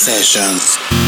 Sessions.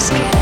Skin.